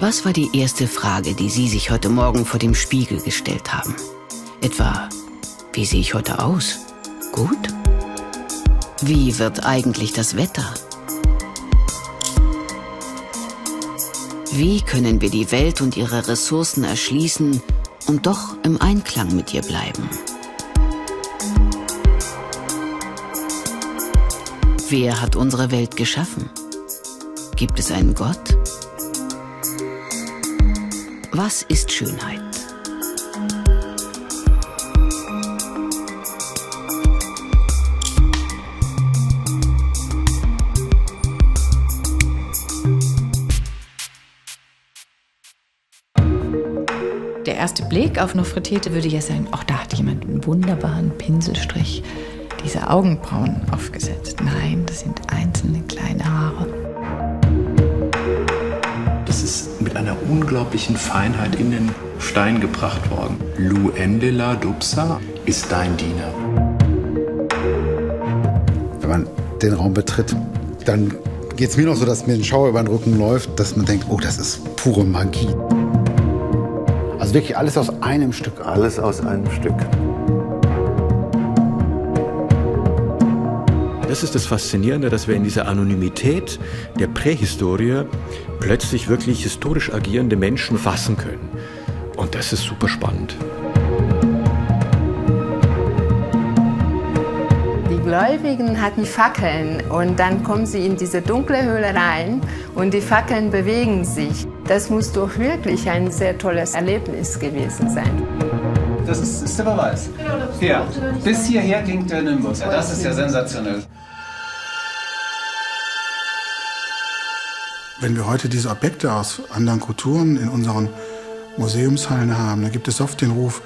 Was war die erste Frage, die Sie sich heute Morgen vor dem Spiegel gestellt haben? Etwa, wie sehe ich heute aus? Gut? Wie wird eigentlich das Wetter? Wie können wir die Welt und ihre Ressourcen erschließen und doch im Einklang mit ihr bleiben? Wer hat unsere Welt geschaffen? Gibt es einen Gott? Was ist Schönheit? Der erste Blick auf Nofretete würde ja sagen, auch da hat jemand einen wunderbaren Pinselstrich diese Augenbrauen aufgesetzt. Nein, das sind einzelne kleine Haare. Unglaublichen Feinheit in den Stein gebracht worden. Lu Endela Dupsa ist dein Diener. Wenn man den Raum betritt, dann geht es mir noch so, dass mir ein Schauer über den Rücken läuft, dass man denkt, oh, das ist pure Magie. Also wirklich alles aus einem Stück. Alles aus einem Stück. Das ist das Faszinierende, dass wir in dieser Anonymität der Prähistorie plötzlich wirklich historisch agierende Menschen fassen können. Und das ist super spannend. Die Gläubigen hatten Fackeln und dann kommen sie in diese dunkle Höhle rein und die Fackeln bewegen sich. Das muss doch wirklich ein sehr tolles Erlebnis gewesen sein. Das ist, ist der Beweis. Hier, bis hierher ging der Nimbus. Ja, das ist ja sensationell. Wenn wir heute diese Objekte aus anderen Kulturen in unseren Museumshallen haben, dann gibt es oft den Ruf,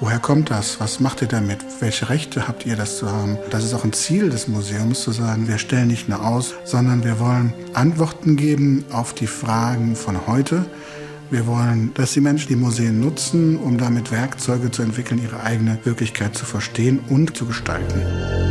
woher kommt das? Was macht ihr damit? Welche Rechte habt ihr, das zu haben? Das ist auch ein Ziel des Museums, zu sagen, wir stellen nicht nur aus, sondern wir wollen Antworten geben auf die Fragen von heute. Wir wollen, dass die Menschen die Museen nutzen, um damit Werkzeuge zu entwickeln, ihre eigene Wirklichkeit zu verstehen und zu gestalten.